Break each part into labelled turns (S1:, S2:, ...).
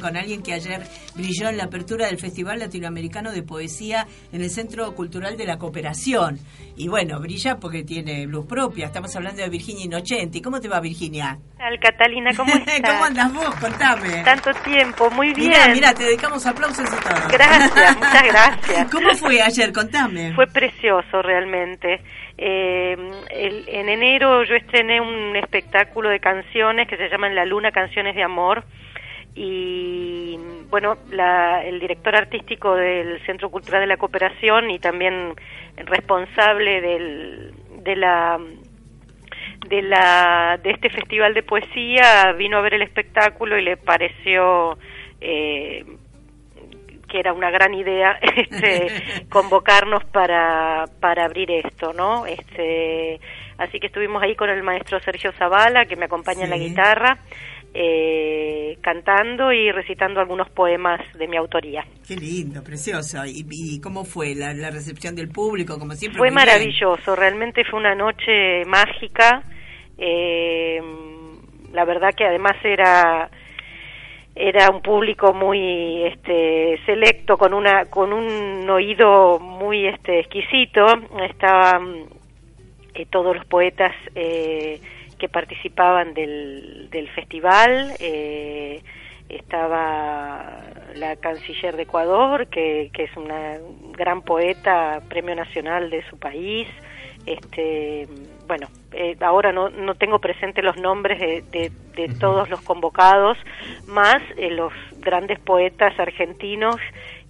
S1: con alguien que ayer brilló en la apertura del Festival Latinoamericano de Poesía en el Centro Cultural de la Cooperación. Y bueno, brilla porque tiene luz propia. Estamos hablando de Virginia Inocenti. ¿Cómo te va, Virginia?
S2: Tal, Catalina, ¿cómo estás?
S1: ¿Cómo andas vos? Contame.
S2: Tanto tiempo, muy bien.
S1: Mira, mira, te dedicamos aplausos y todo.
S2: Gracias, muchas gracias.
S1: ¿Cómo fue ayer? Contame.
S2: Fue precioso, realmente. Eh, en enero yo estrené un espectáculo de canciones que se llama La Luna Canciones de Amor y bueno, el director artístico del Centro Cultural de la Cooperación y también responsable del, de la de la de este festival de poesía vino a ver el espectáculo y le pareció eh, que era una gran idea este, convocarnos para, para abrir esto, ¿no? Este, así que estuvimos ahí con el maestro Sergio Zavala, que me acompaña en la guitarra, eh, cantando y recitando algunos poemas de mi autoría.
S1: Qué lindo, precioso. ¿Y, cómo fue la, recepción del público? Como siempre.
S2: Fue maravilloso, realmente fue una noche mágica. Eh, la verdad que además era era un público muy este selecto con una con un oído muy este exquisito estaban eh, todos los poetas eh, que participaban del, del festival. Eh, estaba la canciller de Ecuador, que, que, es una gran poeta, premio nacional de su país. Este, bueno, eh, ahora no, no tengo presente los nombres de, de, todos los convocados, más eh, los grandes poetas argentinos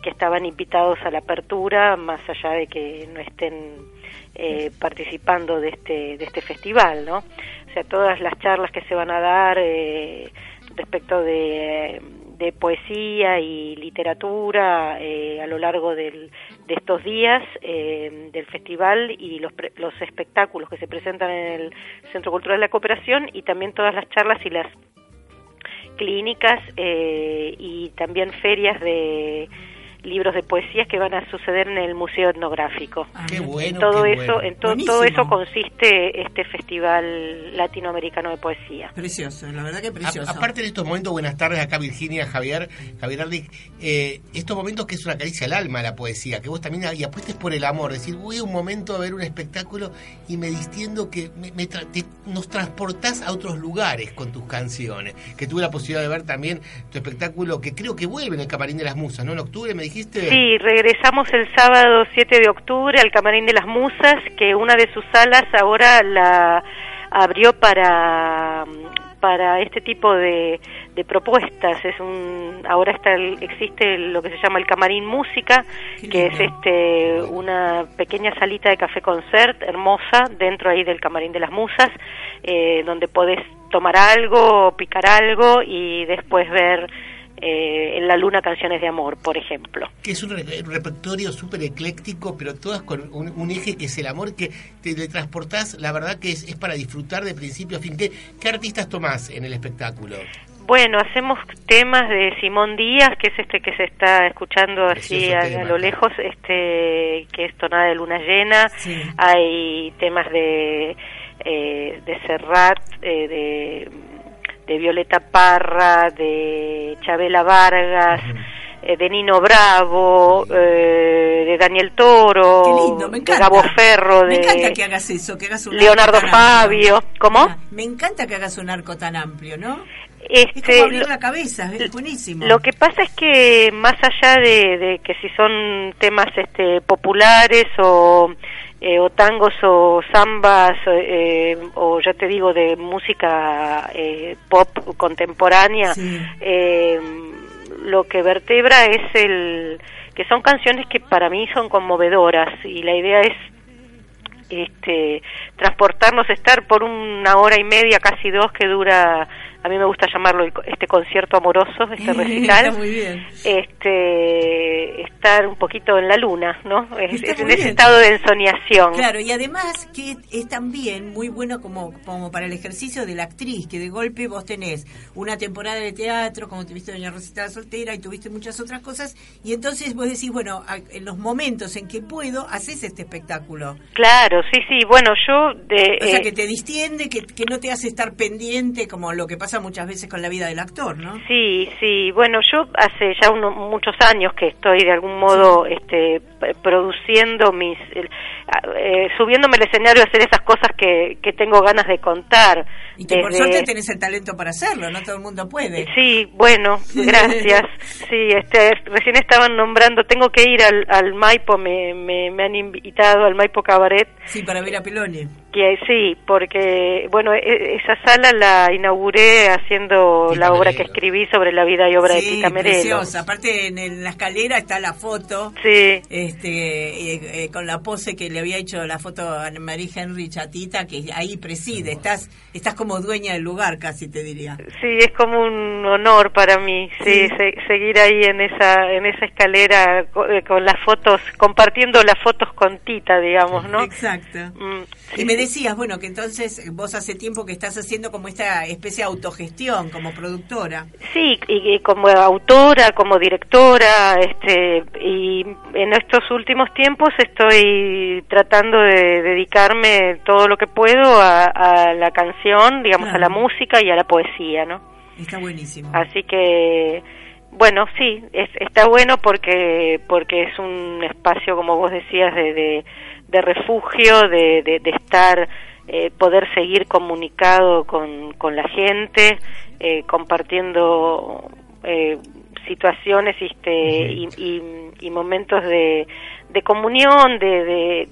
S2: que estaban invitados a la apertura, más allá de que no estén eh, participando de este, de este festival, ¿no? O sea, todas las charlas que se van a dar eh, respecto de, poesía y literatura eh, a lo largo del, de estos días del festival y los, los espectáculos que se presentan en el Centro Cultural de la Cooperación y también todas las charlas y las clínicas y también ferias de libros de poesías que van a suceder en el Museo Etnográfico.
S1: Ah, qué bueno,
S2: todo eso, en todo eso consiste este Festival Latinoamericano de Poesía.
S1: Precioso, la verdad que precioso.
S3: aparte de estos momentos, buenas tardes acá Virginia, Javier, Javier Ardic, eh, estos momentos que es una caricia al alma la poesía, que vos también y apuestes por el amor, decir, voy a un momento a ver un espectáculo y me distiendo que me, nos transportás a otros lugares con tus canciones, que tuve la posibilidad de ver también tu espectáculo que creo que vuelve en el Camarín de las Musas, ¿no? En octubre me dijiste
S2: Sí, regresamos el sábado 7 de octubre al Camarín de las Musas, que una de sus salas ahora la abrió para para este tipo de, de propuestas. Es un ahora está existe lo que se llama el camarín música que es este una pequeña salita de café concert hermosa dentro ahí del camarín de las musas eh, donde podés tomar algo picar algo y después ver eh, en la luna canciones de amor, por ejemplo.
S3: Que es un, repertorio súper ecléctico, pero todas con un, eje que es el amor, que te transportás, la verdad que es, para disfrutar de principio a fin. ¿Qué, ¿Qué artistas tomás en el espectáculo?
S2: Bueno, hacemos temas de Simón Díaz, que es este que se está escuchando así a, lo lejos, este que es tonada de luna llena. Hay temas de eh, de Serrat, eh, de de Violeta Parra, de Chabela Vargas, eh, de Nino Bravo, eh, de Daniel Toro, de Gabo Ferro, de
S1: me encanta que hagas eso, que hagas un
S2: Leonardo Fabio. ¿Cómo? Ah,
S1: me encanta que hagas un arco tan amplio, ¿no?
S2: Este,
S1: es como abrir la cabeza, es buenísimo.
S2: Lo que pasa es que más allá de, de que si son temas este, populares o eh, o tangos o zambas eh, o ya te digo de música eh, pop contemporánea lo que vertebra es el que son canciones que para mí son conmovedoras y la idea es este transportarnos estar por una hora y media casi dos que dura a mí me gusta llamarlo este concierto amoroso, este recital.
S1: muy bien.
S2: Este, estar un poquito en la luna, ¿no? Es, en ese estado de ensoñación.
S1: Claro, y además que es también muy bueno como, como para el ejercicio de la actriz, que de golpe vos tenés una temporada de teatro, como tuviste Doña Rosita soltera y tuviste muchas otras cosas, y entonces vos decís, bueno, en los momentos en que puedo, haces este espectáculo.
S2: Claro, sí, sí, bueno, yo... De,
S1: o sea, que te distiende, que, que no te hace estar pendiente, como lo que pasa muchas veces con la vida del actor, ¿no?
S2: Sí, sí, bueno, yo hace ya unos muchos años que estoy de algún modo este, produciendo mis... Eh, subiéndome al escenario a hacer esas cosas que, que tengo ganas de contar.
S1: Y que por suerte tenés el talento para hacerlo, no todo el mundo puede.
S2: Sí, bueno, gracias. sí, este, recién estaban nombrando, tengo que ir al, al Maipo, me, me, me han invitado al Maipo Cabaret.
S1: Sí, para ver a Piloni
S2: sí, porque bueno, e, esa sala la inauguré haciendo la obra que escribí sobre la vida y obra de Tita Merelo.
S1: preciosa. Aparte en, la escalera está la foto.
S2: Sí.
S1: Este eh, eh, con la pose que le había hecho la foto a Marie Henry Chatita que ahí preside, estás estás como dueña del lugar casi te diría.
S2: Sí, es como un honor para mí, sí, seguir ahí en esa en esa escalera eh, con, las fotos, compartiendo las fotos con Tita, digamos, ¿no?
S1: Exacto. Mm, y me decías, bueno, que entonces vos hace tiempo que estás haciendo como esta especie de autogestión como productora.
S2: Sí, y, como autora, como directora, este, y en estos últimos tiempos estoy tratando de dedicarme todo lo que puedo a, la canción, digamos, a la música y a la poesía, ¿no?
S1: Está buenísimo.
S2: Así que bueno, sí, es, está bueno porque porque es un espacio, como vos decías, de, de, refugio, de, de, estar, eh, poder seguir comunicado con, con la gente, eh, compartiendo eh, situaciones este, y, y, y, momentos de, de comunión, de, de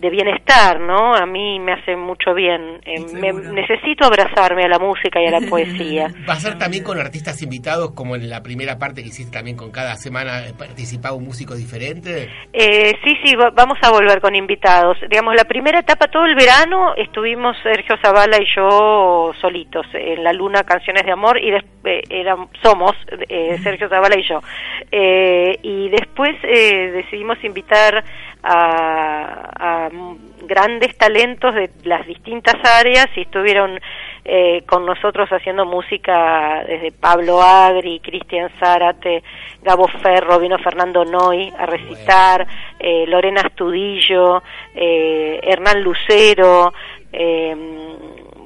S2: de bienestar, ¿no? A mí me hace mucho bien. Eh, necesito abrazarme a la música y a la poesía.
S3: ¿Va a ser también con artistas invitados, como en la primera parte que hiciste también con cada semana participaba un músico diferente?
S2: Eh, sí, sí, vamos a volver con invitados. Digamos, la primera etapa, todo el verano, estuvimos Sergio Zavala y yo solitos en La Luna Canciones de Amor y eh, somos Sergio Zavala y yo. y después decidimos invitar a, grandes talentos de las distintas áreas y estuvieron eh, con nosotros haciendo música desde Pablo Agri, Cristian Zárate, Gabo Ferro, vino Fernando Noy a recitar, eh, Lorena Astudillo, eh, Hernán Lucero,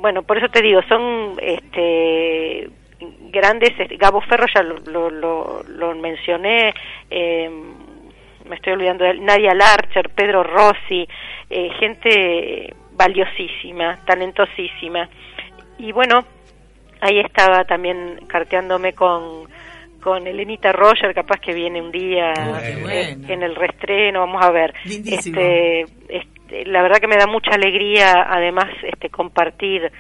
S2: bueno, por eso te digo, son este grandes, Gabo Ferro ya lo, lo, lo mencioné, eh, me estoy olvidando de Nadia Larcher, Pedro Rossi, eh, gente valiosísima, talentosísima. Y bueno, ahí estaba también carteándome con, con Elenita Roger, capaz que viene un día eh, en el restreno, vamos a ver. Este, este, la verdad que me da mucha alegría, además, este, compartir,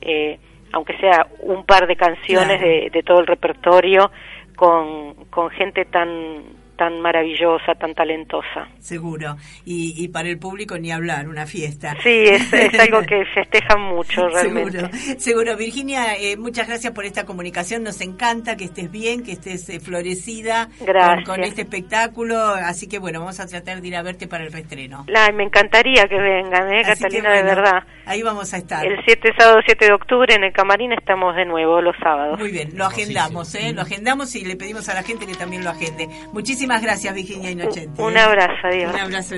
S2: eh, aunque sea un par de canciones de, de, todo el repertorio, con, con gente tan tan maravillosa, tan talentosa.
S1: Seguro. Y, y para el público ni hablar, una fiesta.
S2: Sí, es, algo que festejan mucho realmente.
S1: Seguro. Seguro. Virginia, eh, muchas gracias por esta comunicación. Nos encanta que estés bien, que estés eh, florecida con, este espectáculo. Así que bueno, vamos a tratar de ir a verte para el reestreno.
S2: me encantaría que vengan, ¿eh, Catalina, de verdad.
S1: Ahí vamos a estar.
S2: El 7, sábado 7 de octubre en el Camarín estamos de nuevo los sábados.
S1: Muy bien, lo agendamos, ¿eh? Lo agendamos y le pedimos a la gente que también lo agende. Muchísimas gracias, Virginia Inocente.
S2: Un abrazo, adiós.
S1: Un abrazo.